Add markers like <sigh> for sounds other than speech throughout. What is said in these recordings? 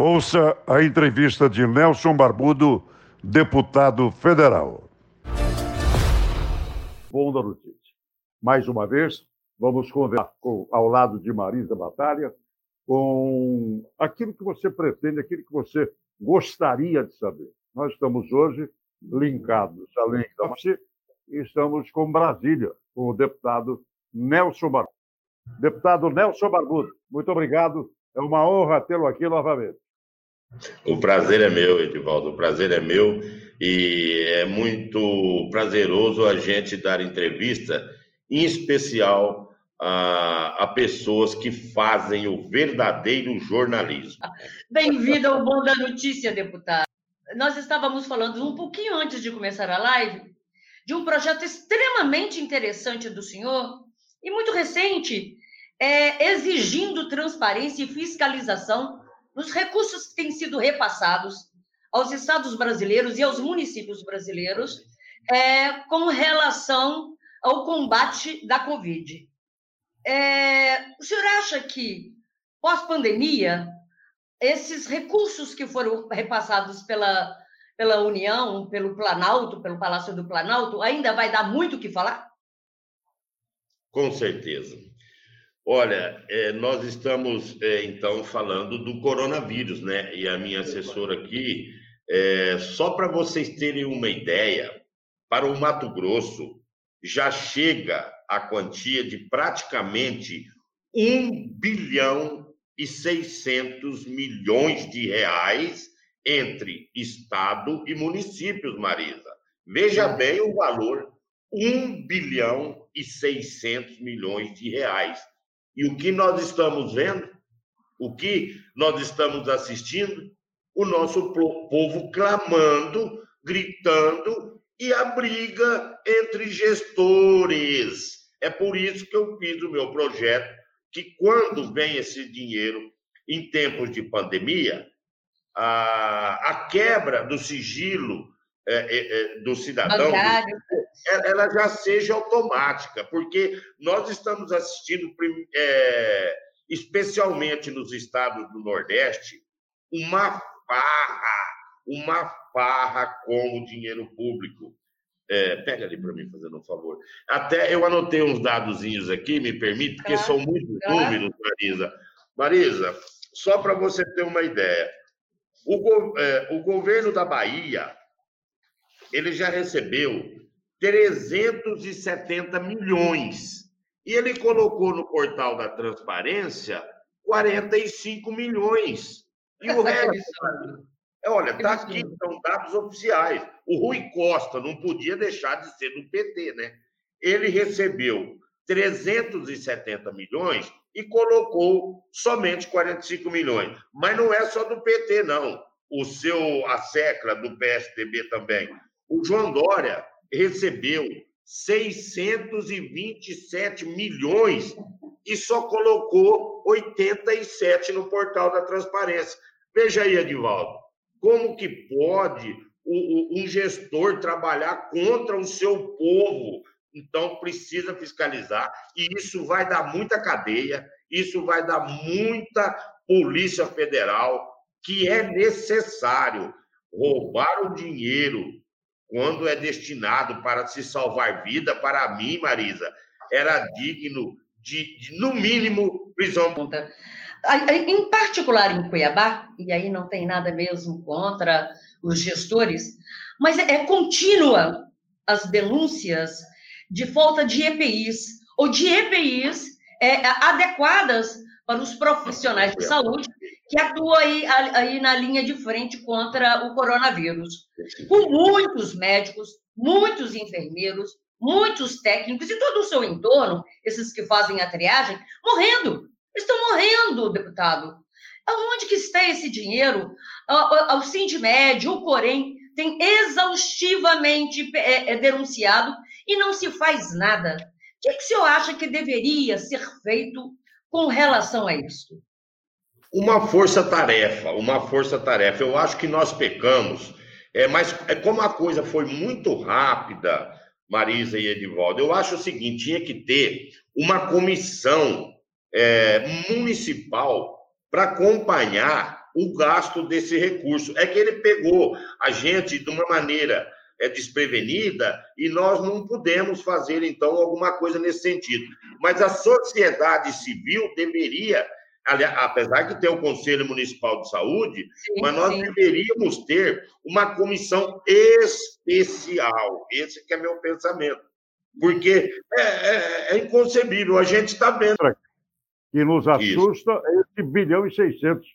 Ouça a entrevista de Nelson Barbudo, deputado federal. Bom da notícia. Mais uma vez, vamos conversar com, ao lado de Marisa Batalha com aquilo que você pretende, aquilo que você gostaria de saber. Nós estamos hoje linkados, além da você, estamos com Brasília, com o deputado Nelson Barbudo. Deputado Nelson Barbudo, muito obrigado. É uma honra tê-lo aqui novamente. O prazer é meu, Edivaldo, o prazer é meu e é muito prazeroso a gente dar entrevista, em especial a, a pessoas que fazem o verdadeiro jornalismo. Bem-vindo ao Bom da Notícia, deputado. Nós estávamos falando um pouquinho antes de começar a live de um projeto extremamente interessante do senhor e muito recente, é, exigindo transparência e fiscalização nos recursos que têm sido repassados aos estados brasileiros e aos municípios brasileiros é, com relação ao combate da Covid. É, o senhor acha que, pós-pandemia, esses recursos que foram repassados pela, pela União, pelo Planalto, pelo Palácio do Planalto, ainda vai dar muito o que falar? Com certeza. Olha, é, nós estamos é, então falando do coronavírus, né? E a minha assessora aqui, é, só para vocês terem uma ideia, para o Mato Grosso já chega a quantia de praticamente 1 bilhão e 600 milhões de reais entre Estado e municípios, Marisa. Veja bem o valor: 1 bilhão e 600 milhões de reais. E o que nós estamos vendo? O que nós estamos assistindo? O nosso povo clamando, gritando e a briga entre gestores. É por isso que eu fiz o meu projeto, que quando vem esse dinheiro em tempos de pandemia, a, a quebra do sigilo é, é, é do cidadão, ela já seja automática, porque nós estamos assistindo, é, especialmente nos estados do Nordeste, uma farra, uma farra com o dinheiro público. É, pega ali para mim, fazendo um favor. Até eu anotei uns dadozinhos aqui, me permite, porque claro, são muitos claro. números, Marisa. Marisa, só para você ter uma ideia, o, é, o governo da Bahia ele já recebeu 370 milhões. E ele colocou no portal da transparência 45 milhões. E o <laughs> resto. É, olha, está aqui, são dados oficiais. O Rui Costa não podia deixar de ser do PT, né? Ele recebeu 370 milhões e colocou somente 45 milhões. Mas não é só do PT, não. O seu, a SECLA do PSDB também. O João Dória recebeu 627 milhões e só colocou 87 no portal da transparência. Veja aí, Edivaldo, como que pode um gestor trabalhar contra o seu povo? Então, precisa fiscalizar, e isso vai dar muita cadeia, isso vai dar muita Polícia Federal, que é necessário roubar o dinheiro quando é destinado para se salvar vida, para mim, Marisa, era digno de, de no mínimo, prisão. Em particular em Cuiabá, e aí não tem nada mesmo contra os gestores, mas é, é contínua as denúncias de falta de EPIs, ou de EPIs é, adequadas para os profissionais de saúde que atuam aí, aí na linha de frente contra o coronavírus. Com muitos médicos, muitos enfermeiros, muitos técnicos e todo o seu entorno, esses que fazem a triagem, morrendo. Estão morrendo, deputado. Aonde que está esse dinheiro? O Sindmed, o Corém, tem exaustivamente é, é, denunciado e não se faz nada. O que, que o senhor acha que deveria ser feito com relação a isso? Uma força-tarefa, uma força-tarefa. Eu acho que nós pecamos, é, mas é como a coisa foi muito rápida, Marisa e Edivaldo, eu acho o seguinte: tinha que ter uma comissão é, municipal para acompanhar o gasto desse recurso. É que ele pegou a gente de uma maneira é, desprevenida e nós não pudemos fazer, então, alguma coisa nesse sentido. Mas a sociedade civil deveria, apesar de ter o Conselho Municipal de Saúde, sim, mas nós sim. deveríamos ter uma comissão especial. Esse que é meu pensamento. Porque é, é, é inconcebível, a gente está vendo. Que nos assusta Isso. é esse bilhão e 600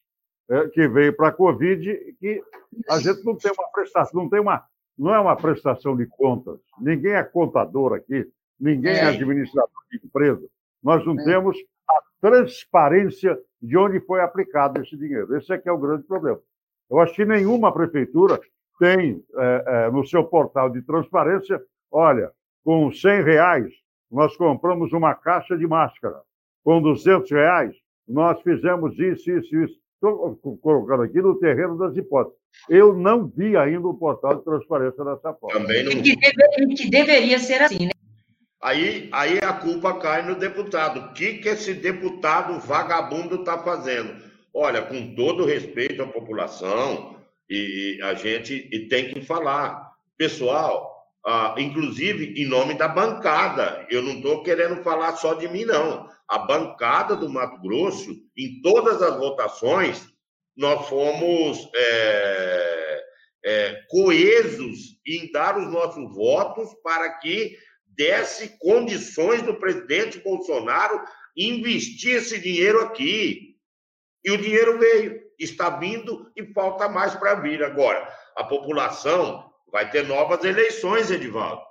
é, que veio para a Covid, que a gente não tem uma prestação, não tem uma não é uma prestação de contas. Ninguém é contador aqui, ninguém é, é administrador de empresa. Nós não é. temos transparência de onde foi aplicado esse dinheiro. Esse é que é o grande problema. Eu acho que nenhuma prefeitura tem é, é, no seu portal de transparência, olha, com 100 reais nós compramos uma caixa de máscara, com 200 reais nós fizemos isso, isso, isso. Estou colocando aqui no terreno das hipóteses. Eu não vi ainda o portal de transparência dessa forma. Também não vi. Que, deve, que deveria ser assim, né? Aí, aí a culpa cai no deputado. O que, que esse deputado vagabundo está fazendo? Olha, com todo respeito à população, e a gente e tem que falar. Pessoal, ah, inclusive em nome da bancada, eu não estou querendo falar só de mim, não. A bancada do Mato Grosso, em todas as votações, nós fomos é, é, coesos em dar os nossos votos para que desse condições do presidente Bolsonaro investir esse dinheiro aqui. E o dinheiro veio, está vindo e falta mais para vir. Agora, a população vai ter novas eleições, Edivaldo.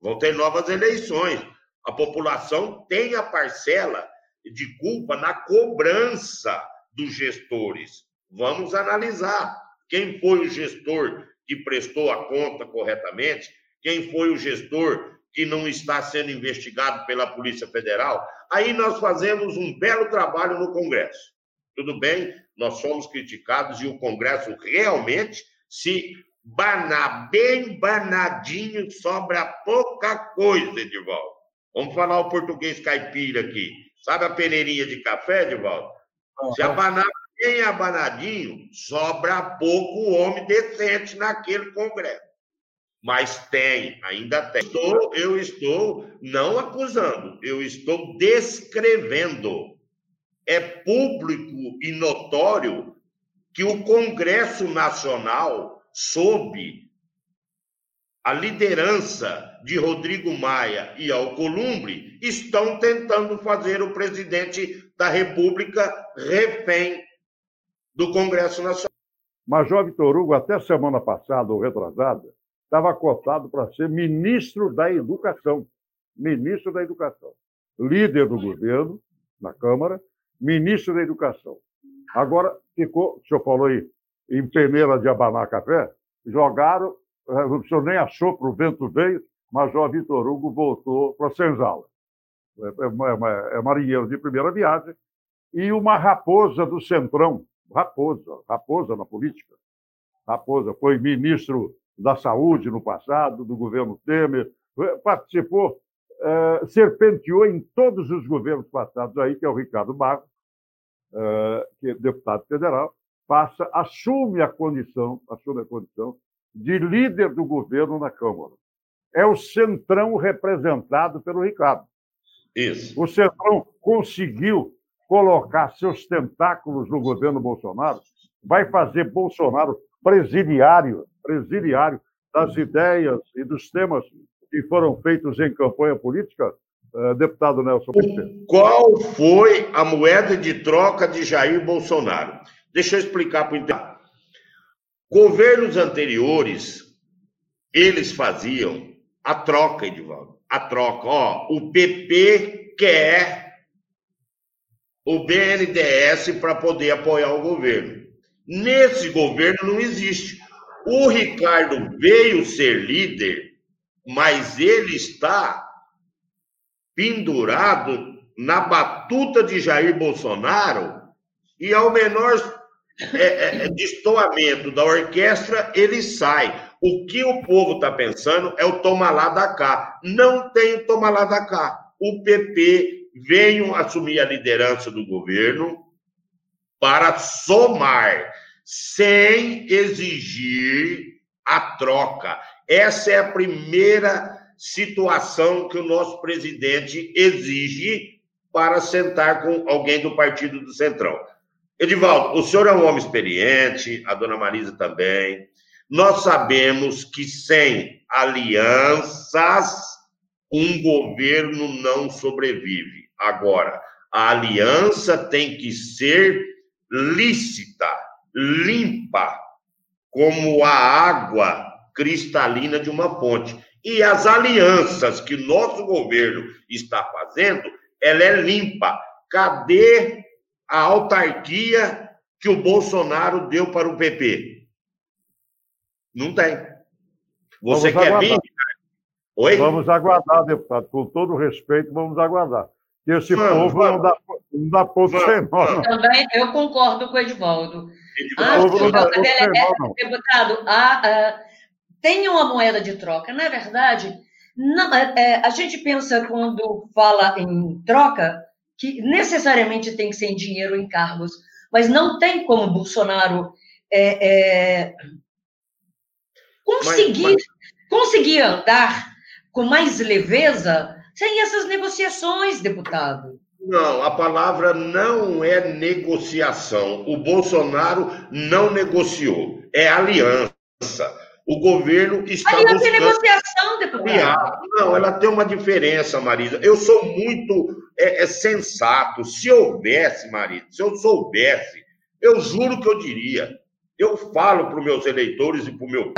Vão ter novas eleições. A população tem a parcela de culpa na cobrança dos gestores. Vamos analisar quem foi o gestor que prestou a conta corretamente, quem foi o gestor que não está sendo investigado pela Polícia Federal. Aí nós fazemos um belo trabalho no Congresso. Tudo bem, nós somos criticados e o Congresso realmente, se banar bem banadinho, sobra pouca coisa, Edivaldo. Vamos falar o português caipira aqui. Sabe a peneirinha de café, Edivaldo? Se abanar bem abanadinho, sobra pouco homem decente naquele Congresso. Mas tem, ainda tem. Estou, eu estou não acusando, eu estou descrevendo. É público e notório que o Congresso Nacional, sob a liderança de Rodrigo Maia e Alcolumbre, estão tentando fazer o presidente da República refém do Congresso Nacional. Major Vitor Hugo, até semana passada ou retrasada, estava cotado para ser ministro da Educação. Ministro da Educação. Líder do governo na Câmara, ministro da Educação. Agora ficou, o senhor falou aí, em peneira de abanar café, jogaram, eh, o senhor nem achou para o vento veio, Major Vitor Hugo voltou para senzala. É, é, é marinheiro de primeira viagem, e uma raposa do Centrão, Raposa, Raposa na política. Raposa foi ministro da Saúde no passado, do governo Temer, participou, é, serpenteou em todos os governos passados aí, que é o Ricardo Barros, é, que é deputado federal, passa, assume a condição, assume a condição de líder do governo na Câmara. É o Centrão representado pelo Ricardo. Isso. O Centrão conseguiu colocar seus tentáculos no governo Bolsonaro, vai fazer Bolsonaro presidiário, presidiário das ideias e dos temas que foram feitos em campanha política, uh, deputado Nelson. Qual foi a moeda de troca de Jair Bolsonaro? Deixa eu explicar para o Governos anteriores, eles faziam a troca, Edivaldo. A troca. Ó, o PP quer o BNDES para poder apoiar o governo. Nesse governo não existe. O Ricardo veio ser líder, mas ele está pendurado na batuta de Jair Bolsonaro e ao menor é, é, é destoamento da orquestra, ele sai. O que o povo está pensando é o toma lá da cá. Não tem toma lá da cá. O PP venham assumir a liderança do governo para somar. Sem exigir a troca. Essa é a primeira situação que o nosso presidente exige para sentar com alguém do partido do Centrão. Edivaldo, o senhor é um homem experiente, a dona Marisa também. Nós sabemos que sem alianças, um governo não sobrevive. Agora, a aliança tem que ser lícita, limpa, como a água cristalina de uma fonte. E as alianças que nosso governo está fazendo, ela é limpa. Cadê a autarquia que o Bolsonaro deu para o PP? Não tem. Você vamos quer aguardar. vir? Oi? Vamos aguardar, deputado. Com todo respeito, vamos aguardar. Que esse vamos, povo vamos. não dá, não dá ponto sem nó. Também eu concordo com o Edvaldo. Ah, é, deputado, a, a, tem uma moeda de troca. Na verdade, não, é, é, a gente pensa quando fala em troca que necessariamente tem que ser em dinheiro ou em cargos, mas não tem como Bolsonaro é, é, conseguir, mas, mas... conseguir andar com mais leveza sem essas negociações, deputado. Não, a palavra não é negociação. O Bolsonaro não negociou, é aliança. O governo está Aliança buscando... é negociação, deputado. Não, ela tem uma diferença, Marisa. Eu sou muito é, é sensato. Se houvesse, Marisa, se eu soubesse, eu juro que eu diria. Eu falo para os meus eleitores e para o meu.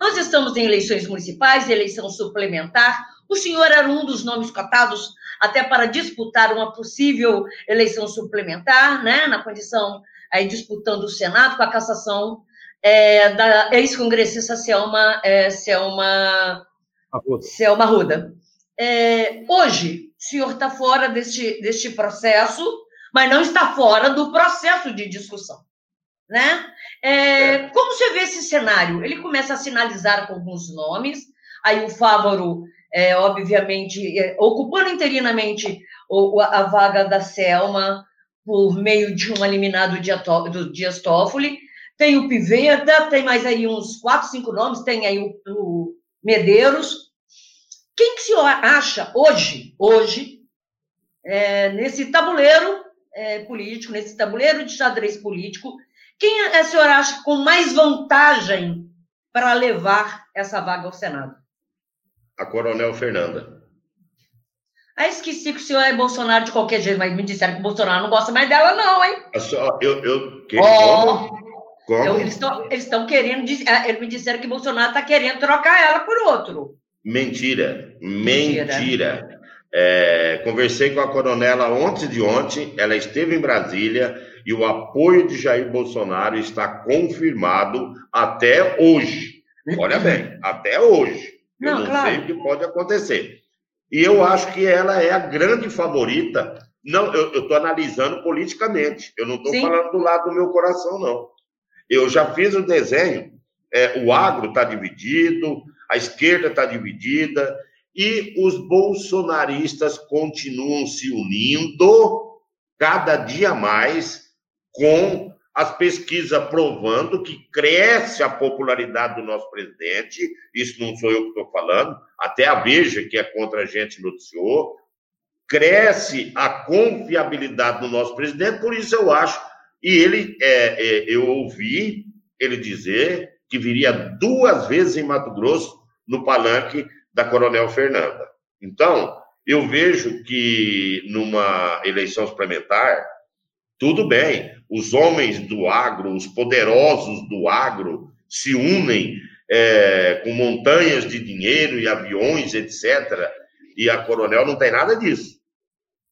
Nós estamos em eleições municipais, eleição suplementar. O senhor era um dos nomes cotados até para disputar uma possível eleição suplementar, né? Na condição aí disputando o Senado com a cassação é, da ex-congressista Selma, é, Selma, Selma Ruda. É, hoje, o senhor está fora deste, deste processo, mas não está fora do processo de discussão. Né? É. Como você vê esse cenário? Ele começa a sinalizar com alguns nomes, aí o Fávoro, é, obviamente, é, ocupando interinamente a vaga da Selma por meio de um eliminado do Dias Toffoli, tem o Piveta, tem mais aí uns quatro, cinco nomes, tem aí o, o Medeiros. Quem que o senhor acha hoje, hoje, é, nesse tabuleiro é, político, nesse tabuleiro de xadrez político, quem o senhor acha com mais vantagem para levar essa vaga ao Senado? A Coronel Fernanda. Ah, esqueci que o senhor é Bolsonaro de qualquer jeito, mas me disseram que o Bolsonaro não gosta mais dela, não, hein? Eu, eu, que, oh, então, eles estão querendo. Ah, eles me disseram que Bolsonaro está querendo trocar ela por outro. Mentira. Mentira. Mentira. É, conversei com a coronela ontem de ontem, ela esteve em Brasília e o apoio de Jair Bolsonaro está confirmado até hoje. Olha bem, até hoje. Eu não, não claro. sei o que pode acontecer. E eu acho que ela é a grande favorita. Não, eu estou analisando politicamente. Eu não estou falando do lado do meu coração, não. Eu já fiz o desenho, é, o agro está dividido, a esquerda está dividida, e os bolsonaristas continuam se unindo cada dia mais com as pesquisas provando que cresce a popularidade do nosso presidente, isso não sou eu que estou falando, até a Veja, que é contra a gente, noticiou, cresce a confiabilidade do nosso presidente, por isso eu acho e ele, é, é, eu ouvi ele dizer que viria duas vezes em Mato Grosso no palanque da Coronel Fernanda. Então, eu vejo que numa eleição suplementar, tudo bem, os homens do agro, os poderosos do agro, se unem é, com montanhas de dinheiro e aviões, etc. E a Coronel não tem nada disso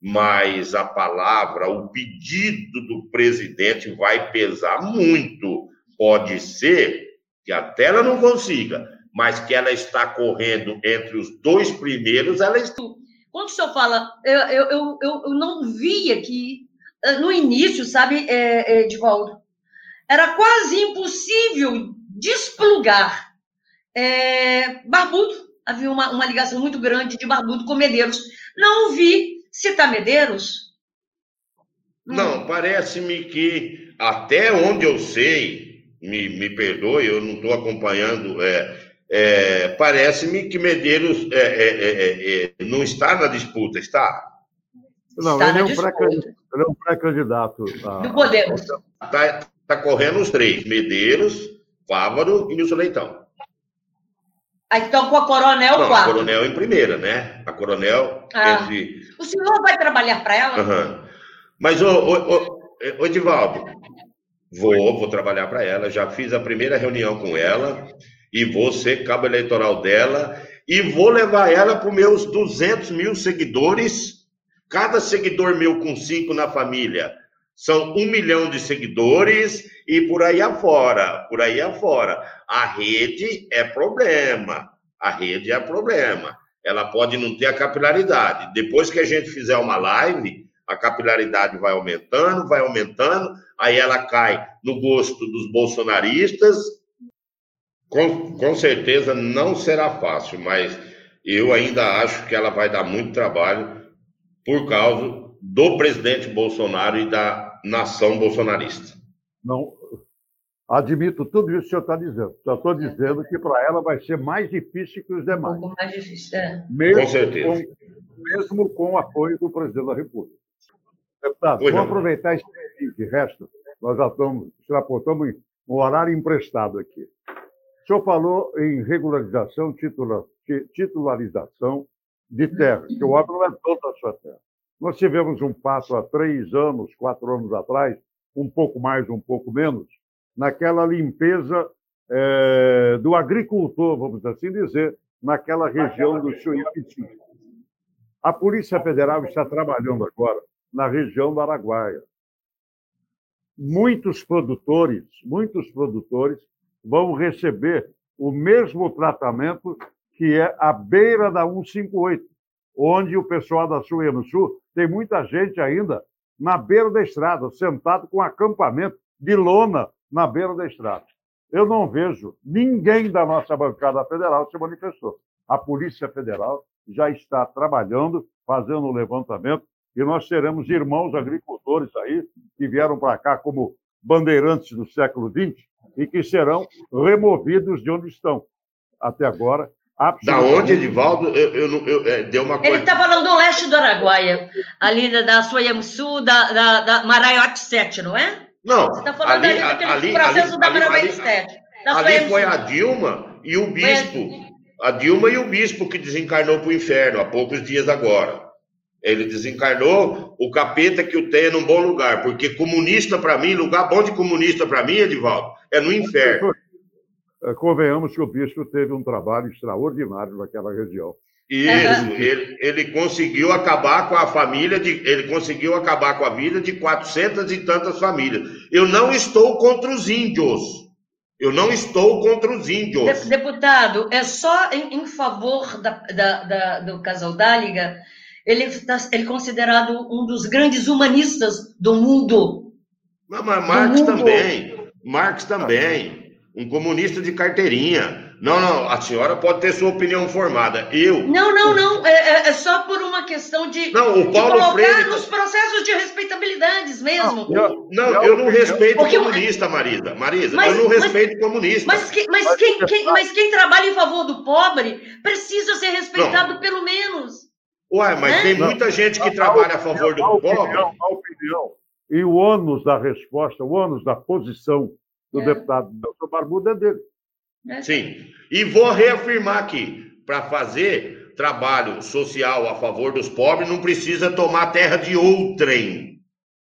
mas a palavra, o pedido do presidente vai pesar muito. Pode ser que até ela não consiga, mas que ela está correndo entre os dois primeiros, ela está. Quando o senhor fala, eu, eu, eu, eu não vi aqui, no início, sabe, é, é, Edivaldo, era quase impossível desplugar é, Barbudo. Havia uma, uma ligação muito grande de Barbudo com Medeiros. Não vi Cita Medeiros? Não, hum. parece-me que, até onde eu sei, me, me perdoe, eu não estou acompanhando. É, é, Parece-me que Medeiros é, é, não está na disputa, está? Não, está ele, é um pré-candidato. A... Do Podemos. Está tá correndo os três: Medeiros, Fávaro e Nilson Leitão. Ah, então com a Coronel Não, quarto. A Coronel em primeira, né? A Coronel. Ah. Entre... O senhor vai trabalhar para ela? Uhum. Mas, ô, ô Edivaldo, vou, vou trabalhar para ela. Já fiz a primeira reunião com ela e vou ser cabo eleitoral dela e vou levar ela para os meus 200 mil seguidores. Cada seguidor meu com cinco na família são um milhão de seguidores e por aí afora, por aí afora. A rede é problema, a rede é problema. Ela pode não ter a capilaridade. Depois que a gente fizer uma live, a capilaridade vai aumentando, vai aumentando, aí ela cai no gosto dos bolsonaristas. Com, com certeza não será fácil, mas eu ainda acho que ela vai dar muito trabalho por causa do presidente Bolsonaro e da nação bolsonarista. Não, admito tudo isso que o senhor está dizendo. Só estou dizendo que para ela vai ser mais difícil que os demais. Um pouco mais difícil, é. Mesmo com certeza. Com, mesmo com o apoio do presidente da República. Deputado, vamos aproveitar esse tempo de resto. Nós já estamos, extrapolamos um horário emprestado aqui. O senhor falou em regularização, titula, titularização de terra, que o óbvio não é toda a sua terra. Nós tivemos um passo há três anos, quatro anos atrás, um pouco mais, um pouco menos, naquela limpeza é, do agricultor, vamos assim dizer, naquela região do Chuiapitim. A Polícia Federal está trabalhando agora na região do Araguaia. Muitos produtores, muitos produtores vão receber o mesmo tratamento que é a beira da 158 onde o pessoal da Sul no Sul tem muita gente ainda na beira da estrada, sentado com acampamento de lona na beira da estrada. Eu não vejo ninguém da nossa bancada federal se manifestou. A Polícia Federal já está trabalhando, fazendo o um levantamento, e nós teremos irmãos agricultores aí que vieram para cá como bandeirantes do século XX e que serão removidos de onde estão. Até agora, da onde, Edivaldo? Eu, eu, eu, é, deu uma Ele está falando do leste do Araguaia, ali da, da da, da, da Maraiote 7, não é? Não. Você está falando ali, ali, ali processo ali, da Maraiote 7. ali foi a Dilma e o bispo. A Dilma e o bispo que desencarnou para o inferno há poucos dias agora. Ele desencarnou o capeta que o tenha num bom lugar, porque comunista para mim, lugar bom de comunista para mim, Edivaldo, é no inferno. Eh, convenhamos que o bispo teve um trabalho extraordinário naquela região. Isso, ele, ele conseguiu acabar com a família, de, ele conseguiu acabar com a vida de 400 e tantas famílias. Eu não estou contra os índios. Eu não estou contra os índios. Deputado, é só em, em favor da, da, da, do casal Dáliga, ele, tá, ele é considerado um dos grandes humanistas do mundo. Mas, mas Marx mundo. também. Marx também um comunista de carteirinha. Não, não, a senhora pode ter sua opinião formada. Eu. Não, não, não. É, é, é só por uma questão de, não, o Paulo de colocar Freire... nos processos de respeitabilidades mesmo. Não, eu, não, eu não respeito Porque comunista, Marisa. Marisa, mas, eu não respeito mas, comunista. Mas, que, mas, quem, quem, mas quem trabalha em favor do pobre precisa ser respeitado não. pelo menos. Uai, mas né? tem muita gente que trabalha a favor do pobre. A opinião e o ônus da resposta, o ônus da posição do é. deputado Nelson Barbuda é dele. É. Sim. E vou reafirmar aqui: para fazer trabalho social a favor dos pobres, não precisa tomar terra de outrem.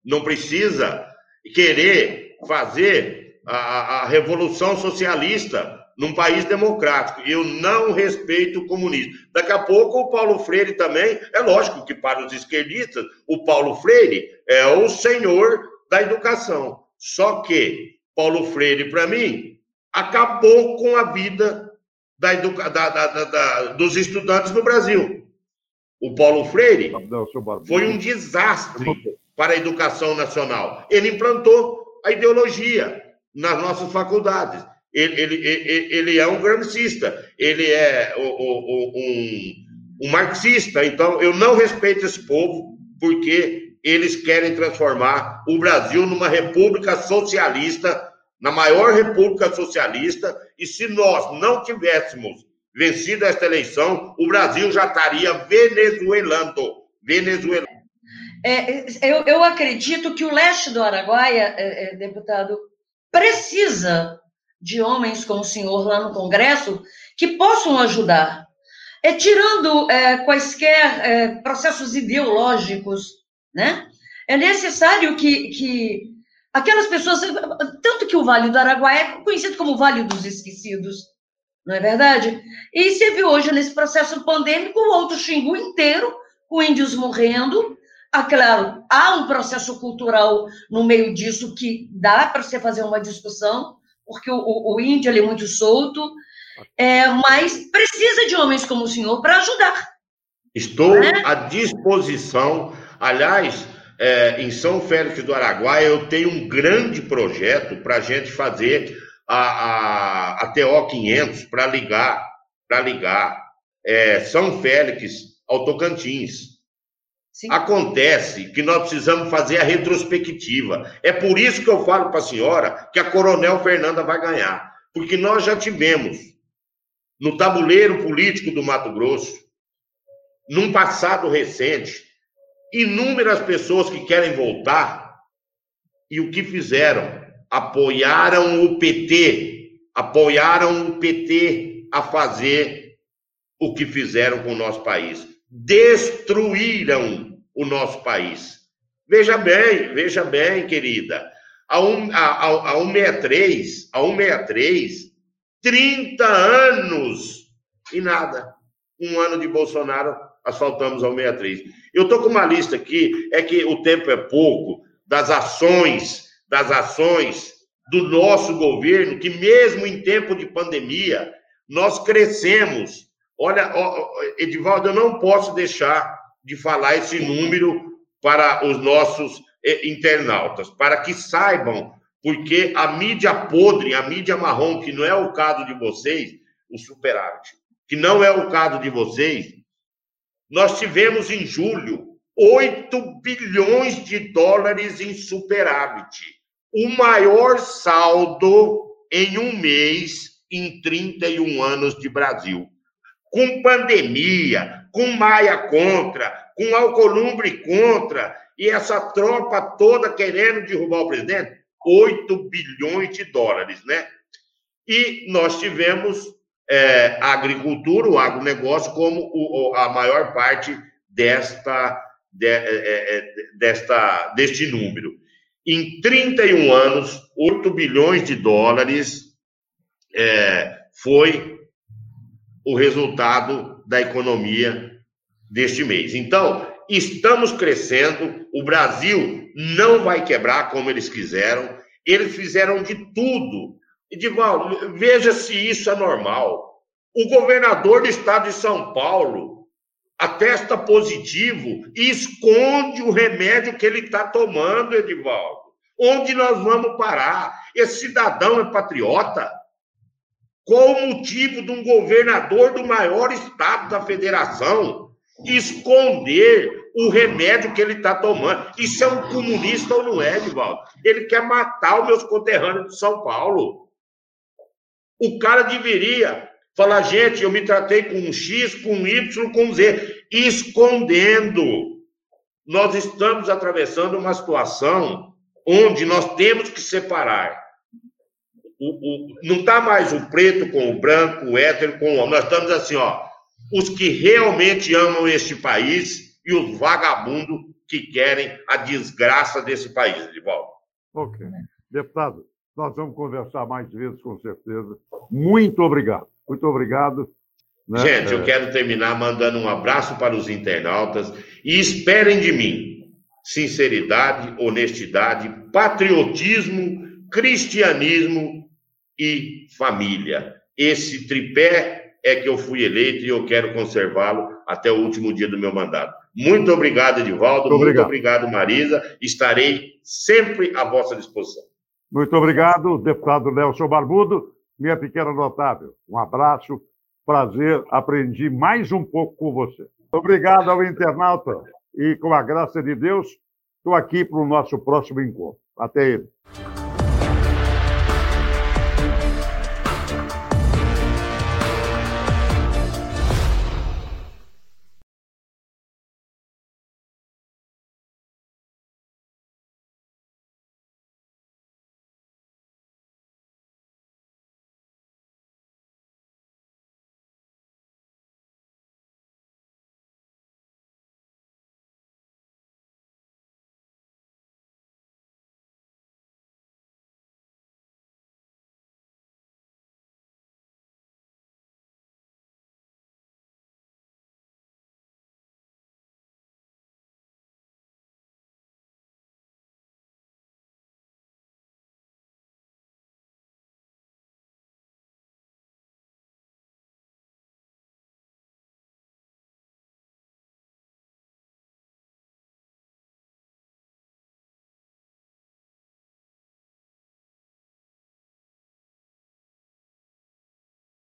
Não precisa querer fazer a, a revolução socialista num país democrático. Eu não respeito o comunismo. Daqui a pouco o Paulo Freire também, é lógico que para os esquerdistas, o Paulo Freire é o senhor da educação. Só que Paulo Freire, para mim, acabou com a vida da educa... da, da, da, dos estudantes no Brasil. O Paulo Freire foi um desastre para a educação nacional. Ele implantou a ideologia nas nossas faculdades. Ele, ele, ele, é um gramscista, ele é um, um marxista. Então, eu não respeito esse povo, porque eles querem transformar o Brasil numa república socialista na maior república socialista, e se nós não tivéssemos vencido esta eleição, o Brasil já estaria venezuelando. Venezuelando. É, eu, eu, acredito que o leste do Araguaia, é, é, deputado, precisa de homens como o senhor lá no Congresso que possam ajudar. É, tirando é, quaisquer é, processos ideológicos, né? É necessário que, que aquelas pessoas. Tanto que o Vale do Araguaia é conhecido como Vale dos Esquecidos, não é verdade? E você viu hoje, nesse processo pandêmico, o Alto Xingu inteiro, com índios morrendo. Ah, claro, há um processo cultural no meio disso que dá para você fazer uma discussão, porque o, o, o índio é muito solto, é, mas precisa de homens como o senhor para ajudar. Estou né? à disposição. Aliás, é, em São Félix do Araguaia, eu tenho um grande projeto para a gente fazer a, a, a TO 500 para ligar, para ligar é, São Félix ao Tocantins. Sim. Acontece que nós precisamos fazer a retrospectiva. É por isso que eu falo para a senhora que a Coronel Fernanda vai ganhar. Porque nós já tivemos, no tabuleiro político do Mato Grosso, num passado recente, inúmeras pessoas que querem voltar e o que fizeram? Apoiaram o PT, apoiaram o PT a fazer o que fizeram com o nosso país. Destruíram o nosso país. Veja bem, veja bem, querida. A, um, a, a, a 163, a 163, 30 anos e nada. Um ano de Bolsonaro, asfaltamos a 163. Eu estou com uma lista aqui, é que o tempo é pouco, das ações, das ações do nosso governo, que mesmo em tempo de pandemia, nós crescemos. Olha, Edivaldo, eu não posso deixar de falar esse número para os nossos eh, internautas, para que saibam, porque a mídia podre, a mídia marrom, que não é o caso de vocês, o superávit, que não é o caso de vocês, nós tivemos em julho 8 bilhões de dólares em superávit, o maior saldo em um mês em 31 anos de Brasil. Com pandemia, com Maia contra, com Alcolumbre contra, e essa tropa toda querendo derrubar o presidente, 8 bilhões de dólares, né? E nós tivemos é, a agricultura, o agronegócio, como o, a maior parte desta, de, é, é, é desta, deste número. Em 31 anos, 8 bilhões de dólares é, foi o resultado da economia deste mês. Então, estamos crescendo, o Brasil não vai quebrar como eles quiseram, eles fizeram de tudo Edivaldo, veja se isso é normal. O governador do estado de São Paulo atesta positivo e esconde o remédio que ele está tomando, Edivaldo. Onde nós vamos parar? Esse cidadão é patriota? Qual o motivo de um governador do maior estado da federação esconder o remédio que ele está tomando? Isso é um comunista ou não é, Edivaldo? Ele quer matar os meus conterrâneos de São Paulo. O cara deveria falar, gente, eu me tratei com um X, com um Y, com um Z, escondendo. Nós estamos atravessando uma situação onde nós temos que separar. O, o, não está mais o preto com o branco, o hétero com o homem. Nós estamos assim, ó, os que realmente amam este país e os vagabundos que querem a desgraça desse país, Edivaldo. Ok. Deputado, nós vamos conversar mais vezes, com certeza. Muito obrigado. Muito obrigado. Né? Gente, eu quero terminar mandando um abraço para os internautas e esperem de mim sinceridade, honestidade, patriotismo, cristianismo e família. Esse tripé é que eu fui eleito e eu quero conservá-lo até o último dia do meu mandato. Muito obrigado, Edivaldo. Muito obrigado. muito obrigado, Marisa. Estarei sempre à vossa disposição. Muito obrigado, deputado Nelson Barbudo, minha pequena notável. Um abraço, prazer, aprendi mais um pouco com você. Obrigado ao internauta e, com a graça de Deus, estou aqui para o nosso próximo encontro. Até ele.